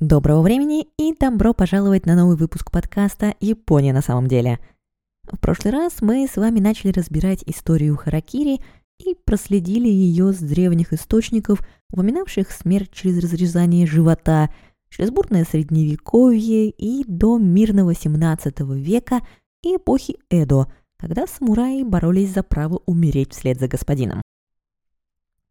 Доброго времени и добро пожаловать на новый выпуск подкаста «Япония на самом деле». В прошлый раз мы с вами начали разбирать историю Харакири и проследили ее с древних источников, упоминавших смерть через разрезание живота, через бурное средневековье и до мирного 17 века и эпохи Эдо, когда самураи боролись за право умереть вслед за господином.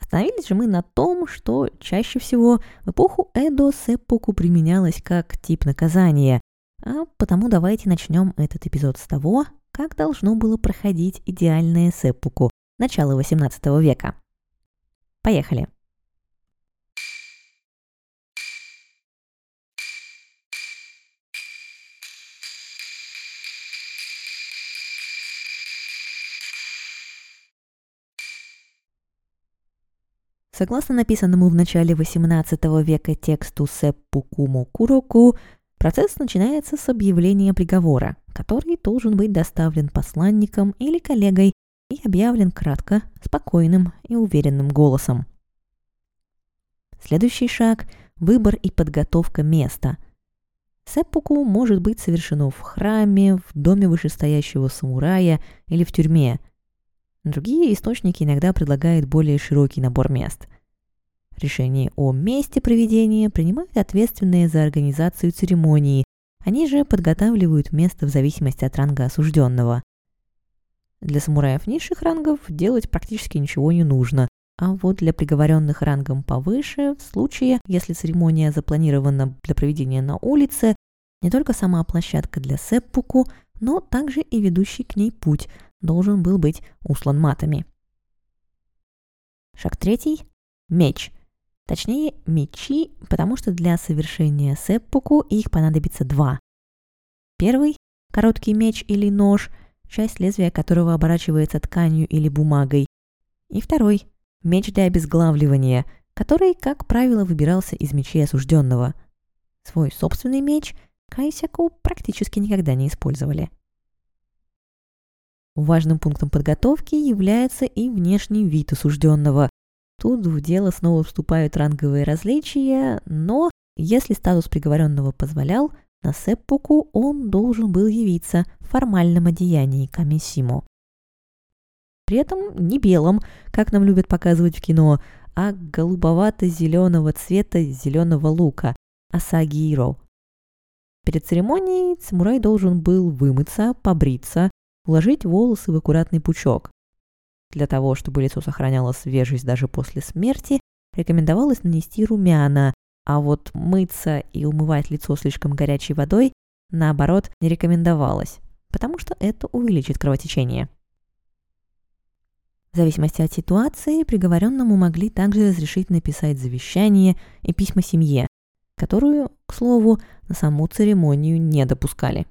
Остановились же мы на том, что чаще всего в эпоху Эдо сэппуку применялось как тип наказания, а потому давайте начнем этот эпизод с того, как должно было проходить идеальное сэппуку начала XVIII века. Поехали! Согласно написанному в начале XVIII века тексту Сеппукуму Куроку, процесс начинается с объявления приговора, который должен быть доставлен посланником или коллегой и объявлен кратко, спокойным и уверенным голосом. Следующий шаг – выбор и подготовка места. Сеппуку может быть совершено в храме, в доме вышестоящего самурая или в тюрьме – Другие источники иногда предлагают более широкий набор мест. Решение о месте проведения принимают ответственные за организацию церемонии, они же подготавливают место в зависимости от ранга осужденного. Для самураев низших рангов делать практически ничего не нужно, а вот для приговоренных рангом повыше, в случае, если церемония запланирована для проведения на улице, не только сама площадка для сеппуку, но также и ведущий к ней путь – должен был быть услан матами. Шаг третий – меч. Точнее, мечи, потому что для совершения сеппуку их понадобится два. Первый – короткий меч или нож, часть лезвия которого оборачивается тканью или бумагой. И второй – меч для обезглавливания, который, как правило, выбирался из мечей осужденного. Свой собственный меч Кайсяку практически никогда не использовали. Важным пунктом подготовки является и внешний вид осужденного. Тут в дело снова вступают ранговые различия, но если статус приговоренного позволял, на сеппуку он должен был явиться в формальном одеянии камисимо. При этом не белом, как нам любят показывать в кино, а голубовато-зеленого цвета зеленого лука – асагиро. Перед церемонией самурай должен был вымыться, побриться, уложить волосы в аккуратный пучок. Для того, чтобы лицо сохраняло свежесть даже после смерти, рекомендовалось нанести румяна, а вот мыться и умывать лицо слишком горячей водой, наоборот, не рекомендовалось, потому что это увеличит кровотечение. В зависимости от ситуации, приговоренному могли также разрешить написать завещание и письма семье, которую, к слову, на саму церемонию не допускали.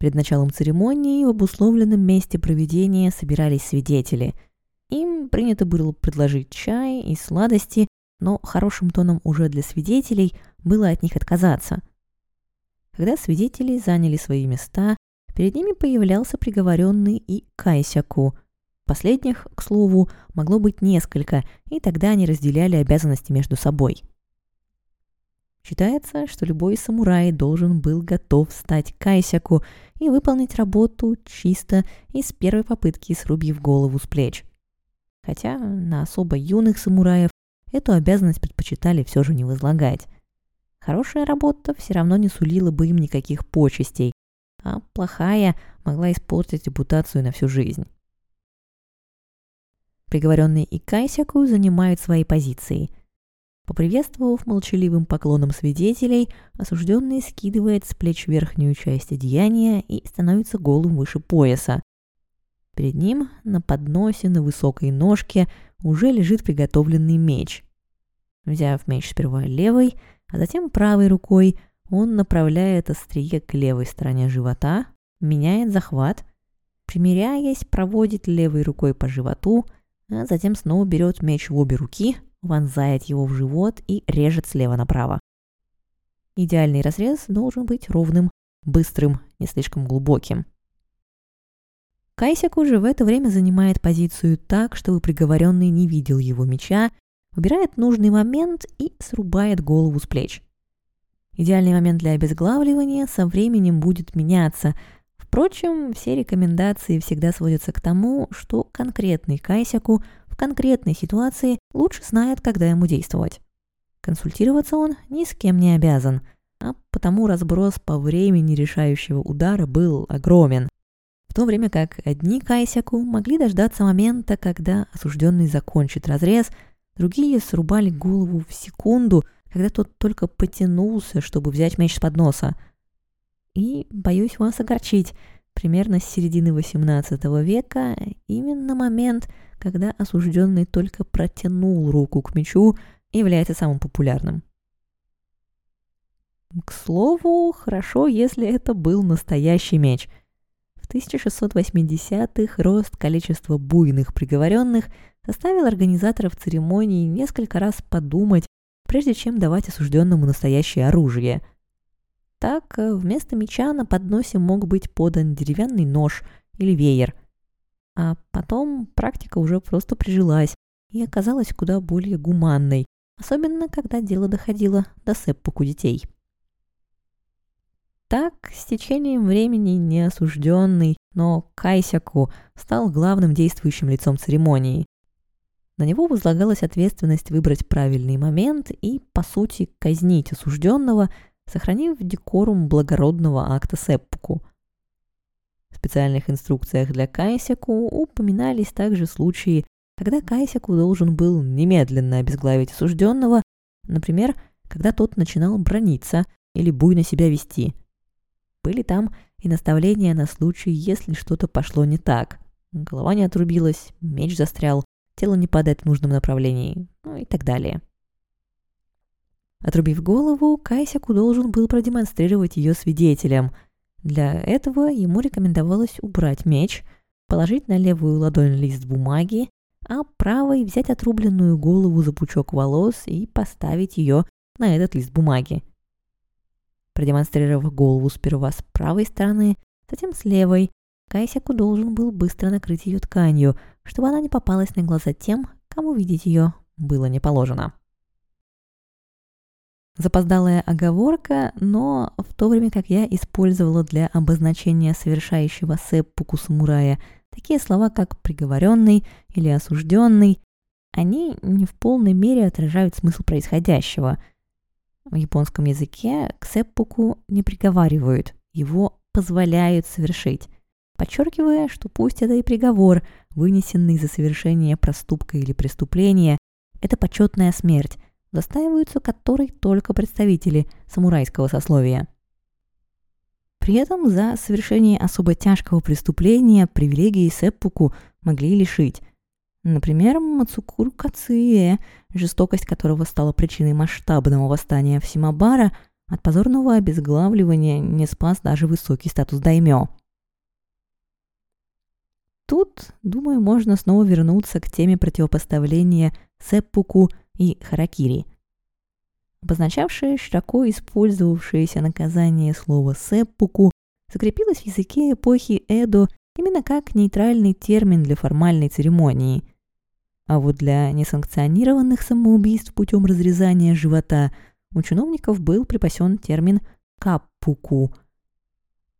Перед началом церемонии в обусловленном месте проведения собирались свидетели. Им принято было предложить чай и сладости, но хорошим тоном уже для свидетелей было от них отказаться. Когда свидетели заняли свои места, перед ними появлялся приговоренный и Кайсяку. Последних, к слову, могло быть несколько, и тогда они разделяли обязанности между собой – Считается, что любой самурай должен был готов стать кайсяку и выполнить работу чисто и с первой попытки срубив голову с плеч. Хотя на особо юных самураев эту обязанность предпочитали все же не возлагать. Хорошая работа все равно не сулила бы им никаких почестей, а плохая могла испортить репутацию на всю жизнь. Приговоренные и кайсяку занимают свои позиции – Поприветствовав молчаливым поклоном свидетелей, осужденный скидывает с плеч верхнюю часть одеяния и становится голым выше пояса. Перед ним на подносе на высокой ножке уже лежит приготовленный меч. Взяв меч сперва левой, а затем правой рукой, он направляет острие к левой стороне живота, меняет захват, примеряясь, проводит левой рукой по животу, а затем снова берет меч в обе руки – вонзает его в живот и режет слева направо. Идеальный разрез должен быть ровным, быстрым, не слишком глубоким. Кайсяк уже в это время занимает позицию так, чтобы приговоренный не видел его меча, выбирает нужный момент и срубает голову с плеч. Идеальный момент для обезглавливания со временем будет меняться. Впрочем, все рекомендации всегда сводятся к тому, что конкретный Кайсяку конкретной ситуации лучше знает, когда ему действовать. Консультироваться он ни с кем не обязан, а потому разброс по времени решающего удара был огромен. В то время как одни Кайсяку могли дождаться момента, когда осужденный закончит разрез, другие срубали голову в секунду – когда тот только потянулся, чтобы взять меч с подноса. И, боюсь вас огорчить, примерно с середины XVIII века именно момент, когда осужденный только протянул руку к мечу, является самым популярным. К слову, хорошо, если это был настоящий меч. В 1680-х рост количества буйных приговоренных заставил организаторов церемонии несколько раз подумать прежде чем давать осужденному настоящее оружие. Так, э, вместо меча на подносе мог быть подан деревянный нож или веер. А потом практика уже просто прижилась и оказалась куда более гуманной, особенно когда дело доходило до сеппуку детей. Так, с течением времени неосужденный, но Кайсяку стал главным действующим лицом церемонии. На него возлагалась ответственность выбрать правильный момент и, по сути, казнить осужденного, сохранив декорум благородного акта сеппуку. В специальных инструкциях для Кайсяку упоминались также случаи, когда Кайсяку должен был немедленно обезглавить осужденного, например, когда тот начинал брониться или буйно себя вести. Были там и наставления на случай, если что-то пошло не так. Голова не отрубилась, меч застрял, тело не падает в нужном направлении, ну и так далее. Отрубив голову, Кайсяку должен был продемонстрировать ее свидетелям. Для этого ему рекомендовалось убрать меч, положить на левую ладонь лист бумаги, а правой взять отрубленную голову за пучок волос и поставить ее на этот лист бумаги. Продемонстрировав голову сперва с правой стороны, затем с левой, Кайсяку должен был быстро накрыть ее тканью, чтобы она не попалась на глаза тем, кому видеть ее было не положено. Запоздалая оговорка, но в то время как я использовала для обозначения совершающего сеппуку самурая такие слова, как «приговоренный» или «осужденный», они не в полной мере отражают смысл происходящего. В японском языке к сеппуку не приговаривают, его позволяют совершить подчеркивая, что пусть это и приговор, вынесенный за совершение проступка или преступления, это почетная смерть, застаиваются которой только представители самурайского сословия. При этом за совершение особо тяжкого преступления привилегии сеппуку могли лишить. Например, Мацукуру Кацуэ, жестокость которого стала причиной масштабного восстания в Симабара, от позорного обезглавливания не спас даже высокий статус даймё. Тут, думаю, можно снова вернуться к теме противопоставления сеппуку и харакири. Обозначавшее широко использовавшееся наказание слова сеппуку закрепилось в языке эпохи Эдо именно как нейтральный термин для формальной церемонии. А вот для несанкционированных самоубийств путем разрезания живота у чиновников был припасен термин каппуку –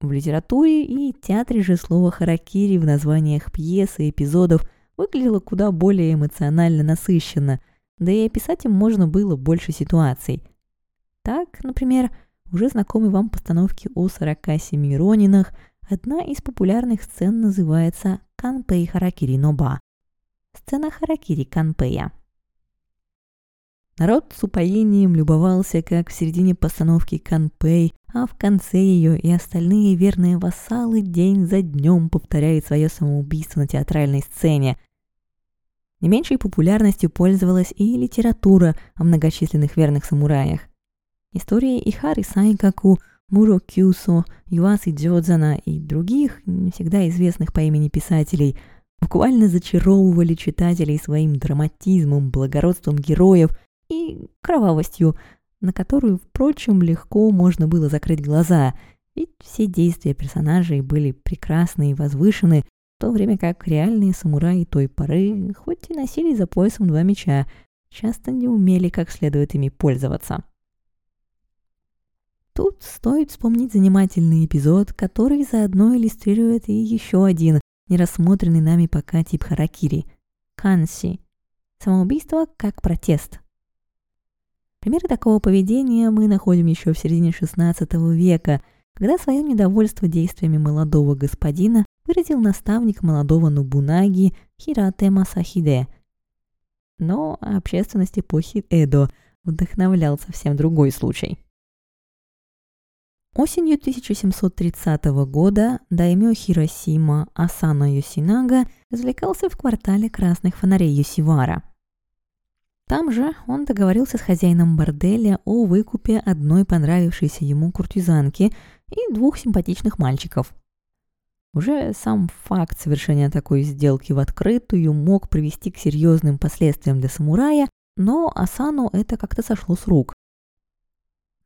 в литературе и театре же слово «харакири» в названиях пьес и эпизодов выглядело куда более эмоционально насыщенно, да и описать им можно было больше ситуаций. Так, например, уже знакомой вам постановке о 47 Ронинах одна из популярных сцен называется «Канпей Харакири Ноба» – сцена Харакири Канпея – Народ с упоением любовался, как в середине постановки Канпей, а в конце ее и остальные верные вассалы день за днем повторяют свое самоубийство на театральной сцене. Не меньшей популярностью пользовалась и литература о многочисленных верных самураях. Истории Ихары Сайкаку, Муро Кюсо, Юасы Дзёдзана и других, не всегда известных по имени писателей, буквально зачаровывали читателей своим драматизмом, благородством героев – и кровавостью, на которую, впрочем, легко можно было закрыть глаза, ведь все действия персонажей были прекрасны и возвышены, то время как реальные самураи той поры хоть и носили за поясом два меча, часто не умели как следует ими пользоваться. Тут стоит вспомнить занимательный эпизод, который заодно иллюстрирует и еще один, нерассмотренный нами пока тип харакири – канси – самоубийство как протест. Примеры такого поведения мы находим еще в середине XVI века, когда свое недовольство действиями молодого господина выразил наставник молодого Нобунаги Хирате Масахиде. Но общественность эпохи Эдо вдохновлял совсем другой случай – Осенью 1730 года даймё Хиросима Асана Йосинага развлекался в квартале красных фонарей Йосивара. Там же он договорился с хозяином борделя о выкупе одной понравившейся ему куртизанки и двух симпатичных мальчиков. Уже сам факт совершения такой сделки в открытую мог привести к серьезным последствиям для самурая, но Асану это как-то сошло с рук.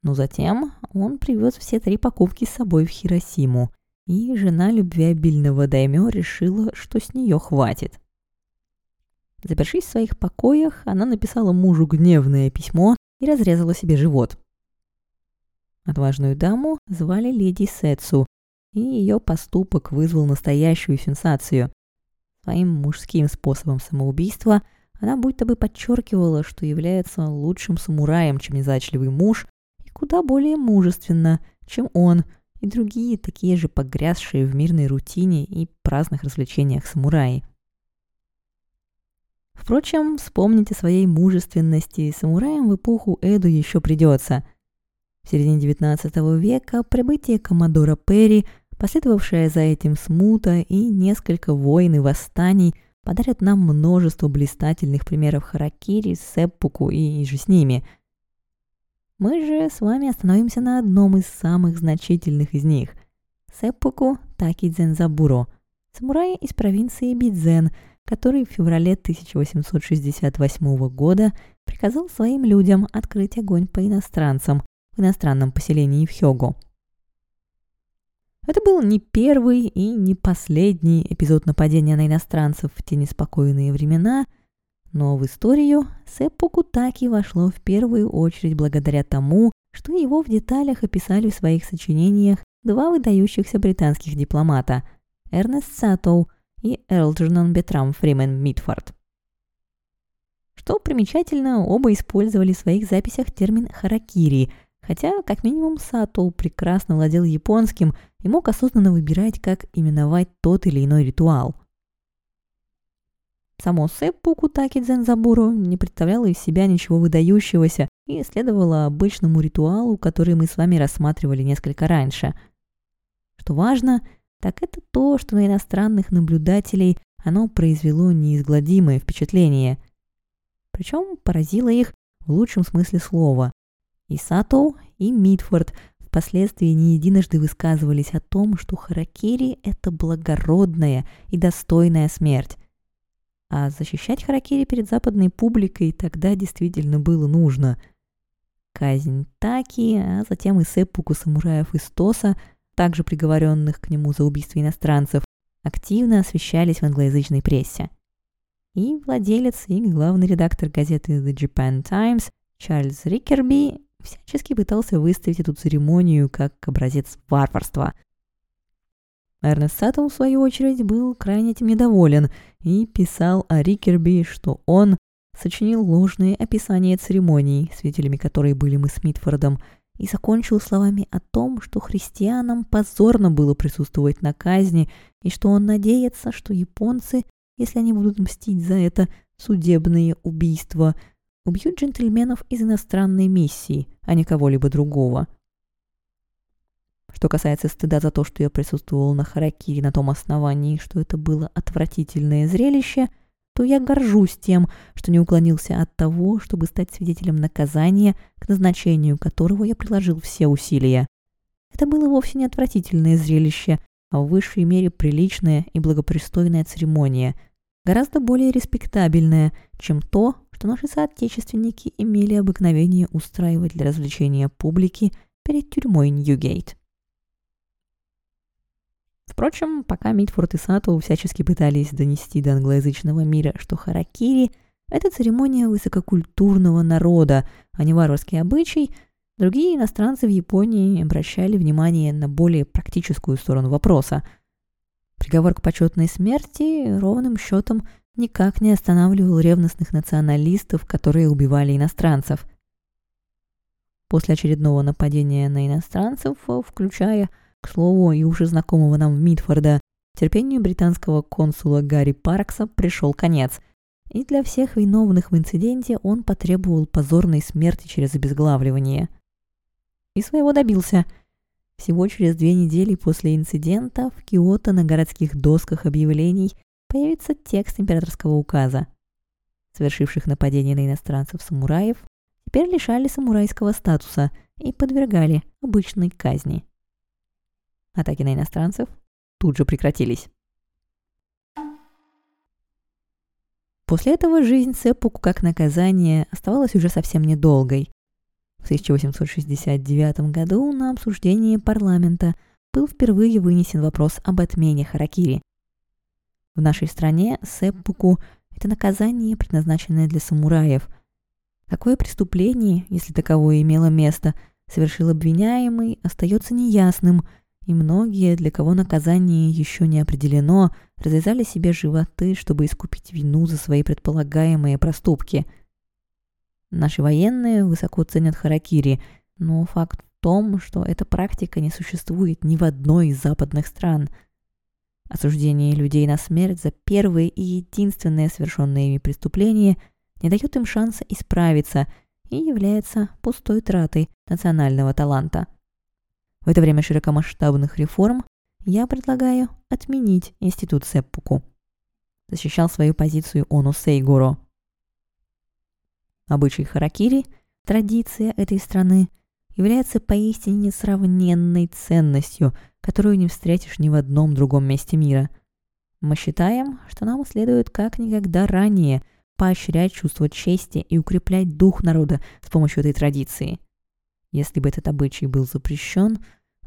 Но затем он привез все три покупки с собой в Хиросиму, и жена любвеобильного даймё решила, что с нее хватит. Запершись в своих покоях, она написала мужу гневное письмо и разрезала себе живот. Отважную даму звали леди Сетсу, и ее поступок вызвал настоящую сенсацию. Своим мужским способом самоубийства она будто бы подчеркивала, что является лучшим самураем, чем незадачливый муж, куда более мужественно, чем он и другие такие же погрязшие в мирной рутине и праздных развлечениях самураи. Впрочем, вспомнить о своей мужественности самураям в эпоху Эду еще придется. В середине XIX века прибытие коммодора Перри, последовавшая за этим смута и несколько войн и восстаний подарят нам множество блистательных примеров харакири, сеппуку и же с ними – мы же с вами остановимся на одном из самых значительных из них – Сеппуку Такидзен Забуро, самурай из провинции Бидзен, который в феврале 1868 года приказал своим людям открыть огонь по иностранцам в иностранном поселении в Хёго. Это был не первый и не последний эпизод нападения на иностранцев в те неспокойные времена – но в историю Сеппу Таки вошло в первую очередь благодаря тому, что его в деталях описали в своих сочинениях два выдающихся британских дипломата – Эрнест Саттоу и Элджернон Бетрам Фримен Митфорд. Что примечательно, оба использовали в своих записях термин «харакири», хотя, как минимум, Саттоу прекрасно владел японским и мог осознанно выбирать, как именовать тот или иной ритуал – Само Сеппуку Таки Дзензабуру не представляло из себя ничего выдающегося и следовало обычному ритуалу, который мы с вами рассматривали несколько раньше. Что важно, так это то, что на иностранных наблюдателей оно произвело неизгладимое впечатление. Причем поразило их в лучшем смысле слова. И Сатоу, и Митфорд впоследствии не единожды высказывались о том, что харакири – это благородная и достойная смерть. А защищать Харакири перед западной публикой тогда действительно было нужно. Казнь Таки, а затем и сеппуку самураев из Тоса, также приговоренных к нему за убийство иностранцев, активно освещались в англоязычной прессе. И владелец и главный редактор газеты The Japan Times Чарльз Рикерби всячески пытался выставить эту церемонию как образец варварства – Эрнест Саттл, в свою очередь, был крайне этим недоволен и писал о Рикерби, что он сочинил ложные описания церемоний, свидетелями которой были мы с Митфордом, и закончил словами о том, что христианам позорно было присутствовать на казни, и что он надеется, что японцы, если они будут мстить за это судебные убийства, убьют джентльменов из иностранной миссии, а не кого-либо другого – что касается стыда за то, что я присутствовал на Харакире на том основании, что это было отвратительное зрелище, то я горжусь тем, что не уклонился от того, чтобы стать свидетелем наказания, к назначению которого я приложил все усилия. Это было вовсе не отвратительное зрелище, а в высшей мере приличная и благопристойная церемония, гораздо более респектабельная, чем то, наши соотечественники имели обыкновение устраивать для развлечения публики перед тюрьмой Ньюгейт. Впрочем, пока Митфорд и Сато всячески пытались донести до англоязычного мира, что харакири – Это церемония высококультурного народа, а не варварский обычай. Другие иностранцы в Японии обращали внимание на более практическую сторону вопроса. Приговор к почетной смерти ровным счетом никак не останавливал ревностных националистов, которые убивали иностранцев. После очередного нападения на иностранцев, включая, к слову, и уже знакомого нам Митфорда, терпению британского консула Гарри Паркса пришел конец, и для всех виновных в инциденте он потребовал позорной смерти через обезглавливание. И своего добился. Всего через две недели после инцидента в Киото на городских досках объявлений появится текст императорского указа. Совершивших нападение на иностранцев-самураев теперь лишали самурайского статуса и подвергали обычной казни. Атаки на иностранцев тут же прекратились. После этого жизнь Сеппуку как наказание оставалась уже совсем недолгой. В 1869 году на обсуждение парламента был впервые вынесен вопрос об отмене харакири – в нашей стране сэппуку – это наказание, предназначенное для самураев. Какое преступление, если таковое имело место, совершил обвиняемый, остается неясным, и многие, для кого наказание еще не определено, развязали себе животы, чтобы искупить вину за свои предполагаемые проступки. Наши военные высоко ценят харакири, но факт в том, что эта практика не существует ни в одной из западных стран – Осуждение людей на смерть за первые и единственное совершенное ими преступление не дает им шанса исправиться и является пустой тратой национального таланта. В это время широкомасштабных реформ я предлагаю отменить институт Сеппуку. Защищал свою позицию Оно Сейгуро. Обычай харакири, традиция этой страны, является поистине несравненной ценностью – которую не встретишь ни в одном другом месте мира. Мы считаем, что нам следует как никогда ранее поощрять чувство чести и укреплять дух народа с помощью этой традиции. Если бы этот обычай был запрещен,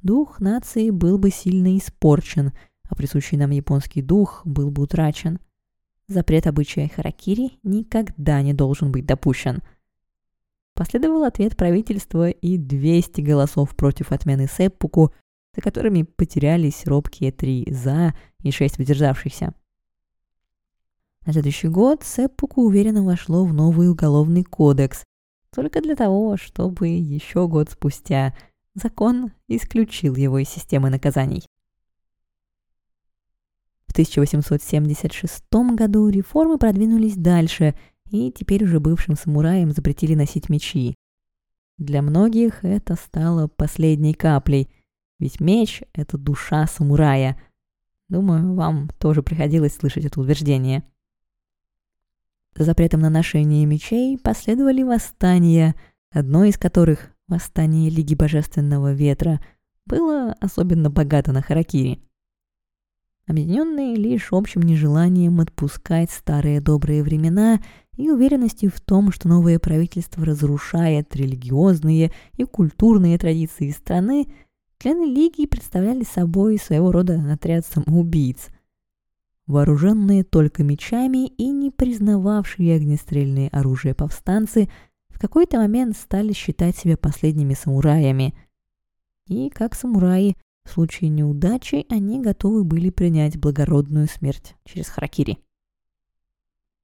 дух нации был бы сильно испорчен, а присущий нам японский дух был бы утрачен. Запрет обычая харакири никогда не должен быть допущен. Последовал ответ правительства и 200 голосов против отмены сеппуку за которыми потерялись робкие три «за» и шесть выдержавшихся. На следующий год Сеппуку уверенно вошло в новый уголовный кодекс, только для того, чтобы еще год спустя закон исключил его из системы наказаний. В 1876 году реформы продвинулись дальше, и теперь уже бывшим самураям запретили носить мечи. Для многих это стало последней каплей, ведь меч — это душа самурая. Думаю, вам тоже приходилось слышать это утверждение. За запретом на ношение мечей последовали восстания, одно из которых, восстание Лиги Божественного Ветра, было особенно богато на харакири. Объединенные лишь общим нежеланием отпускать старые добрые времена и уверенностью в том, что новое правительство разрушает религиозные и культурные традиции страны, Члены Лиги представляли собой своего рода отряд самоубийц, вооруженные только мечами и не признававшие огнестрельные оружия повстанцы в какой-то момент стали считать себя последними самураями. И как самураи, в случае неудачи они готовы были принять благородную смерть через харакири.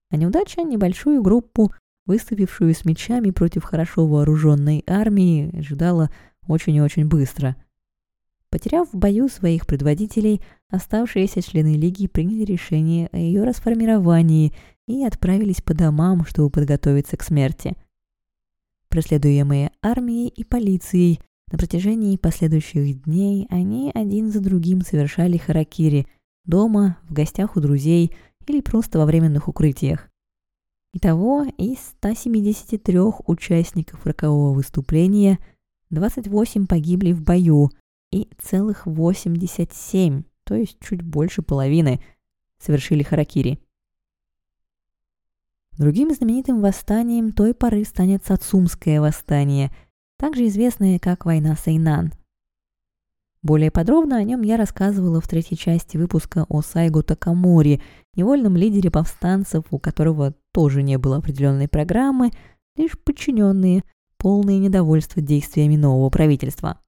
А неудача небольшую группу, выступившую с мечами против хорошо вооруженной армии, ожидала очень и очень быстро – Потеряв в бою своих предводителей, оставшиеся члены Лиги приняли решение о ее расформировании и отправились по домам, чтобы подготовиться к смерти. Преследуемые армией и полицией, на протяжении последующих дней они один за другим совершали харакири дома, в гостях у друзей или просто во временных укрытиях. Итого из 173 участников рокового выступления 28 погибли в бою – и целых 87, то есть чуть больше половины, совершили харакири. Другим знаменитым восстанием той поры станет Сацумское восстание, также известное как война Сайнан. Более подробно о нем я рассказывала в третьей части выпуска о Сайгу Такамори, невольном лидере повстанцев, у которого тоже не было определенной программы, лишь подчиненные, полные недовольства действиями нового правительства.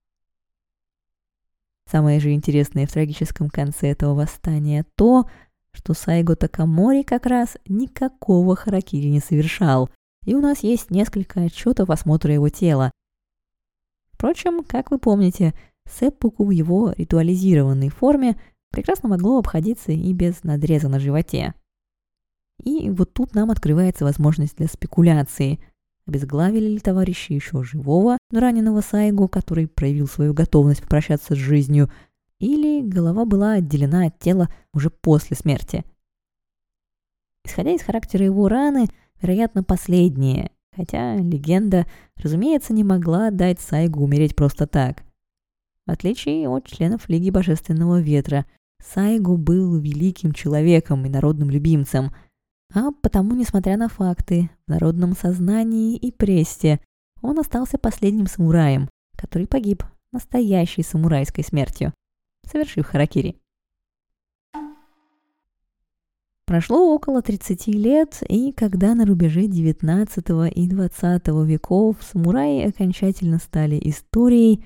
Самое же интересное в трагическом конце этого восстания то, что Сайго Такамори как раз никакого харакири не совершал, и у нас есть несколько отчетов осмотра его тела. Впрочем, как вы помните, сэппуку в его ритуализированной форме прекрасно могло обходиться и без надреза на животе. И вот тут нам открывается возможность для спекуляции. Обезглавили ли товарищи еще живого, но раненого Сайгу, который проявил свою готовность попрощаться с жизнью, или голова была отделена от тела уже после смерти. Исходя из характера его раны, вероятно, последнее, хотя легенда, разумеется, не могла дать Сайгу умереть просто так. В отличие от членов Лиги Божественного Ветра, Сайгу был великим человеком и народным любимцем, а потому, несмотря на факты, в народном сознании и прессе, он остался последним самураем, который погиб настоящей самурайской смертью совершив харакири. Прошло около 30 лет, и когда на рубеже 19 и 20 веков самураи окончательно стали историей,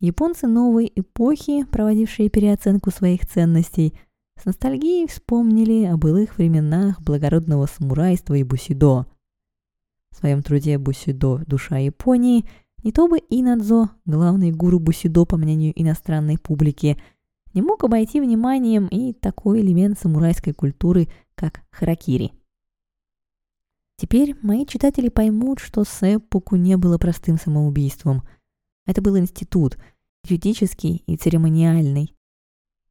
японцы новой эпохи, проводившие переоценку своих ценностей, с ностальгией вспомнили о былых временах благородного самурайства и бусидо. В своем труде «Бусидо. Душа Японии» не то бы Инадзо, главный гуру бусидо по мнению иностранной публики – не мог обойти вниманием и такой элемент самурайской культуры, как харакири. Теперь мои читатели поймут, что сэппуку не было простым самоубийством. Это был институт, юридический и церемониальный.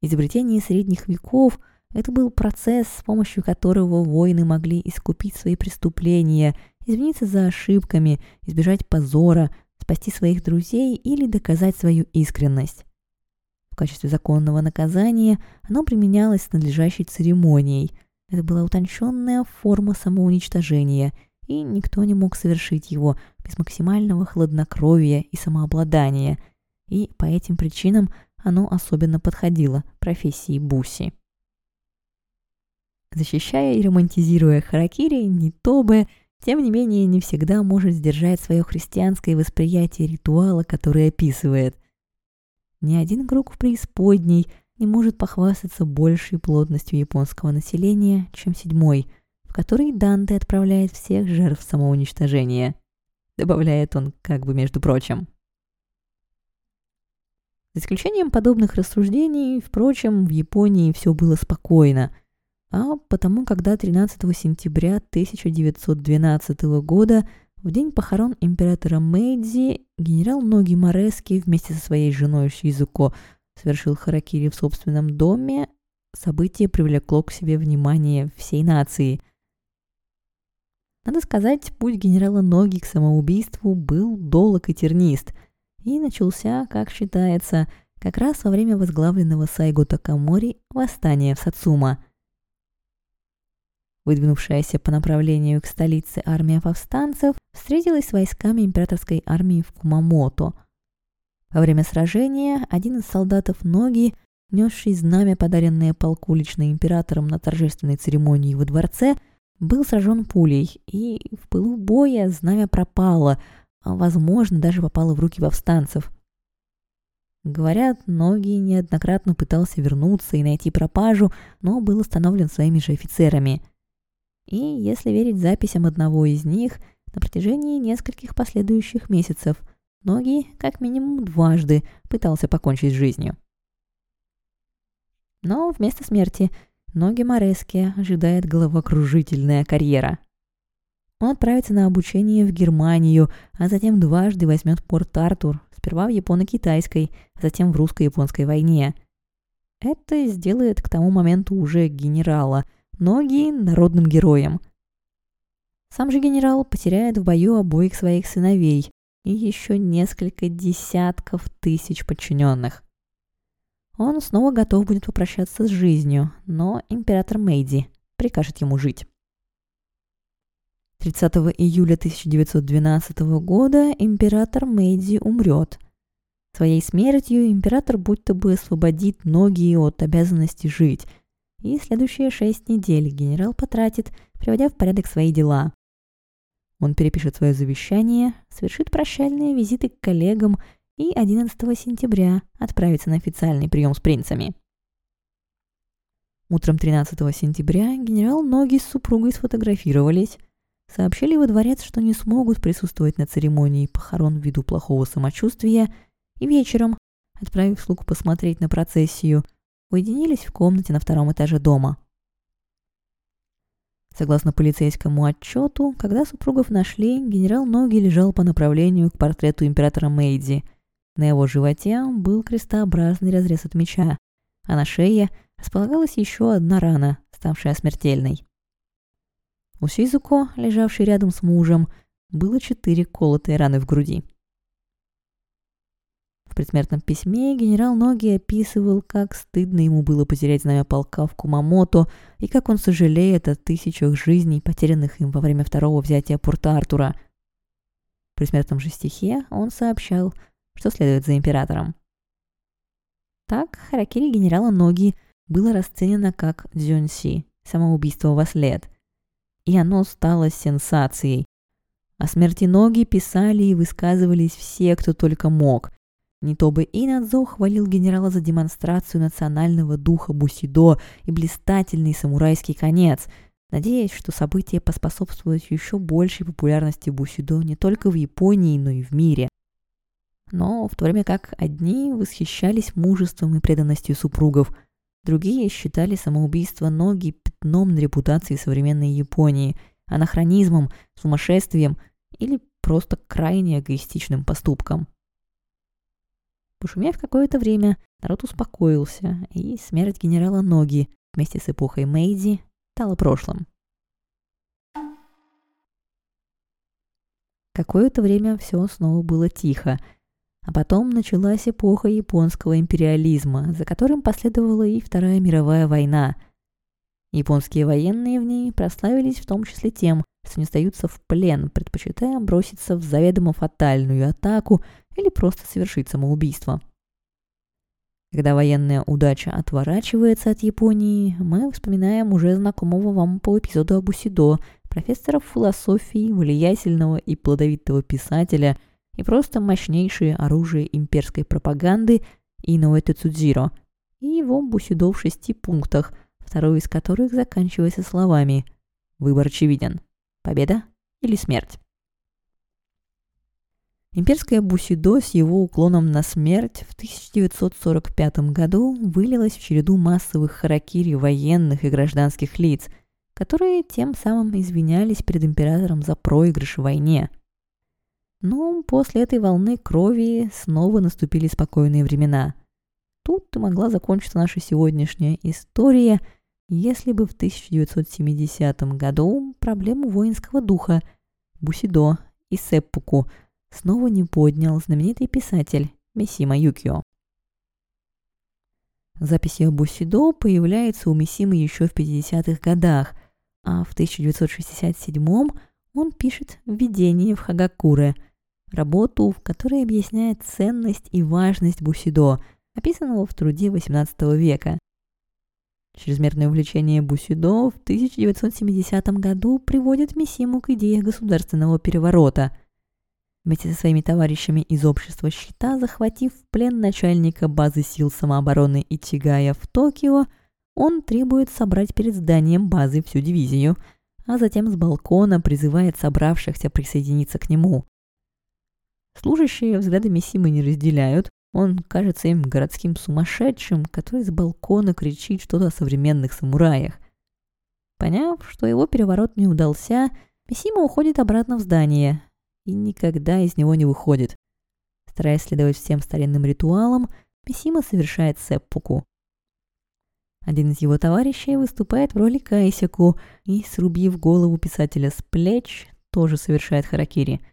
Изобретение средних веков – это был процесс, с помощью которого воины могли искупить свои преступления, извиниться за ошибками, избежать позора, спасти своих друзей или доказать свою искренность. В качестве законного наказания оно применялось с надлежащей церемонией. Это была утонченная форма самоуничтожения, и никто не мог совершить его без максимального хладнокровия и самообладания, и по этим причинам оно особенно подходило профессии Буси. Защищая и романтизируя Харакири, Нитобе, тем не менее, не всегда может сдержать свое христианское восприятие ритуала, который описывает. Ни один круг в преисподней не может похвастаться большей плотностью японского населения, чем седьмой, в который Данте отправляет всех жертв самоуничтожения. Добавляет он как бы между прочим. За исключением подобных рассуждений, впрочем, в Японии все было спокойно, а потому, когда 13 сентября 1912 года в день похорон императора Мэйдзи генерал Ноги Морески вместе со своей женой Шизуко совершил харакири в собственном доме. Событие привлекло к себе внимание всей нации. Надо сказать, путь генерала Ноги к самоубийству был долг и тернист, и начался, как считается, как раз во время возглавленного Сайго Такамори восстания в Сацума – Выдвинувшаяся по направлению к столице армия повстанцев встретилась с войсками императорской армии в Кумамото. Во время сражения один из солдатов Ноги, несший знамя, подаренное полку лично императором на торжественной церемонии во дворце, был сражен пулей, и в пылу боя знамя пропало, а, возможно, даже попало в руки повстанцев. Говорят, Ноги неоднократно пытался вернуться и найти пропажу, но был остановлен своими же офицерами – и, если верить записям одного из них, на протяжении нескольких последующих месяцев Ноги как минимум дважды пытался покончить с жизнью. Но вместо смерти Ноги Морески ожидает головокружительная карьера. Он отправится на обучение в Германию, а затем дважды возьмет Порт-Артур, сперва в японо-китайской, а затем в русско-японской войне. Это сделает к тому моменту уже генерала – ноги народным героям. Сам же генерал потеряет в бою обоих своих сыновей и еще несколько десятков тысяч подчиненных. Он снова готов будет попрощаться с жизнью, но император Мэйди прикажет ему жить. 30 июля 1912 года император Мэйди умрет. Своей смертью император будто бы освободит ноги от обязанности жить – и следующие шесть недель генерал потратит, приводя в порядок свои дела. Он перепишет свое завещание, совершит прощальные визиты к коллегам и 11 сентября отправится на официальный прием с принцами. Утром 13 сентября генерал Ноги с супругой сфотографировались, сообщили во дворец, что не смогут присутствовать на церемонии похорон ввиду плохого самочувствия, и вечером, отправив слуг посмотреть на процессию, уединились в комнате на втором этаже дома. Согласно полицейскому отчету, когда супругов нашли, генерал Ноги лежал по направлению к портрету императора Мэйдзи. На его животе был крестообразный разрез от меча, а на шее располагалась еще одна рана, ставшая смертельной. У Сизуко, лежавшей рядом с мужем, было четыре колотые раны в груди. В предсмертном письме генерал Ноги описывал, как стыдно ему было потерять знамя полка в Кумамото и как он сожалеет о тысячах жизней, потерянных им во время второго взятия Порта-Артура. В предсмертном же стихе он сообщал, что следует за императором. Так, харакири генерала Ноги было расценено как дзюнси, самоубийство во след. И оно стало сенсацией. О смерти Ноги писали и высказывались все, кто только мог. Не то бы Инадзо хвалил генерала за демонстрацию национального духа Бусидо и блистательный самурайский конец, надеясь, что событие поспособствует еще большей популярности Бусидо не только в Японии, но и в мире. Но в то время как одни восхищались мужеством и преданностью супругов – Другие считали самоубийство Ноги пятном на репутации современной Японии, анахронизмом, сумасшествием или просто крайне эгоистичным поступком. Пошумев какое-то время, народ успокоился, и смерть генерала Ноги вместе с эпохой Мэйдзи стала прошлым. Какое-то время все снова было тихо, а потом началась эпоха японского империализма, за которым последовала и Вторая мировая война. Японские военные в ней прославились в том числе тем, что не сдаются в плен, предпочитая броситься в заведомо фатальную атаку или просто совершить самоубийство. Когда военная удача отворачивается от Японии, мы вспоминаем уже знакомого вам по эпизоду Абусидо, профессора философии, влиятельного и плодовитого писателя – и просто мощнейшее оружие имперской пропаганды Иноуэ Цудзиро и его бусидо в шести пунктах, второй из которых заканчивается словами «Выбор очевиден. Победа или смерть?» Имперское бусидо с его уклоном на смерть в 1945 году вылилось в череду массовых харакири военных и гражданских лиц, которые тем самым извинялись перед императором за проигрыш в войне – но после этой волны крови снова наступили спокойные времена. Тут могла закончиться наша сегодняшняя история, если бы в 1970 году проблему воинского духа Бусидо и Сеппуку снова не поднял знаменитый писатель Мисима Юкио. Записи о Бусидо появляются у Мисимы еще в 50-х годах, а в 1967 он пишет «Введение в Хагакуре», работу, в которой объясняет ценность и важность бусидо, описанного в труде XVIII века. Чрезмерное увлечение бусидо в 1970 году приводит Мисиму к идее государственного переворота. Вместе со своими товарищами из общества щита, захватив в плен начальника базы сил самообороны Ичигая в Токио, он требует собрать перед зданием базы всю дивизию, а затем с балкона призывает собравшихся присоединиться к нему. Служащие взгляды Мисимы не разделяют. Он кажется им городским сумасшедшим, который с балкона кричит что-то о современных самураях. Поняв, что его переворот не удался, Мисима уходит обратно в здание и никогда из него не выходит. Стараясь следовать всем старинным ритуалам, Мисима совершает сеппуку. Один из его товарищей выступает в роли Кайсяку и, срубив голову писателя с плеч, тоже совершает харакири –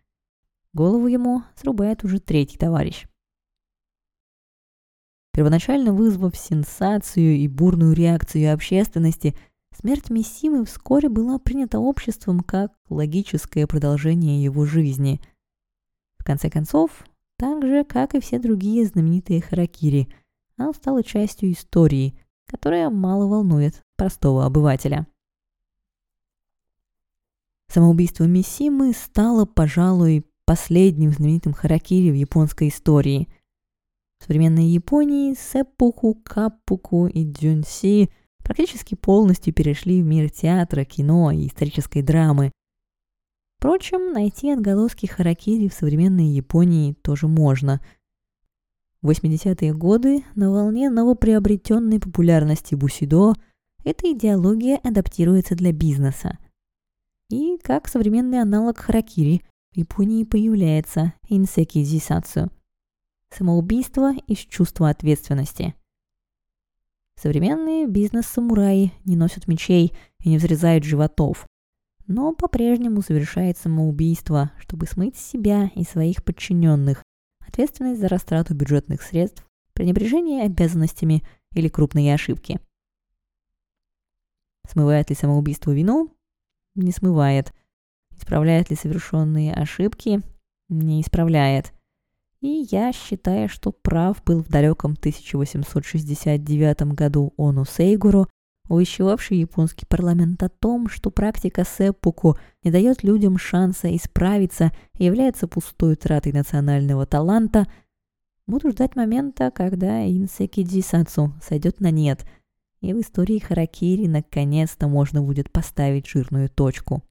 Голову ему срубает уже третий товарищ. Первоначально вызвав сенсацию и бурную реакцию общественности, смерть Миссимы вскоре была принята обществом как логическое продолжение его жизни. В конце концов, так же, как и все другие знаменитые харакири, она стала частью истории, которая мало волнует простого обывателя. Самоубийство Мисимы стало, пожалуй, последним знаменитым харакири в японской истории. В современной Японии сэппуку, каппуку и дзюнси практически полностью перешли в мир театра, кино и исторической драмы. Впрочем, найти отголоски харакири в современной Японии тоже можно. В 80-е годы на волне новоприобретенной популярности бусидо эта идеология адаптируется для бизнеса. И как современный аналог харакири в Японии появляется инсеки зисацию – самоубийство из чувства ответственности – Современные бизнес-самураи не носят мечей и не взрезают животов, но по-прежнему совершает самоубийство, чтобы смыть себя и своих подчиненных ответственность за растрату бюджетных средств, пренебрежение обязанностями или крупные ошибки. Смывает ли самоубийство вину? Не смывает. Исправляет ли совершенные ошибки? Не исправляет – и я считаю, что прав был в далеком 1869 году Ону Сейгуру, увещевавший японский парламент о том, что практика сэппуку не дает людям шанса исправиться и является пустой тратой национального таланта, буду ждать момента, когда инсеки дзисацу сойдет на нет, и в истории Харакири наконец-то можно будет поставить жирную точку.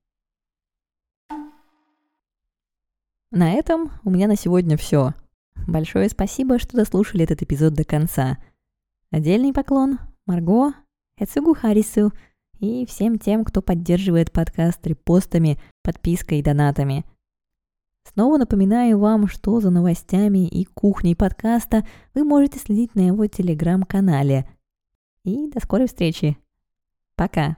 На этом у меня на сегодня все. Большое спасибо, что дослушали этот эпизод до конца. Отдельный поклон Марго, Эцугу Харису и всем тем, кто поддерживает подкаст репостами, подпиской и донатами. Снова напоминаю вам, что за новостями и кухней подкаста вы можете следить на его телеграм-канале. И до скорой встречи. Пока.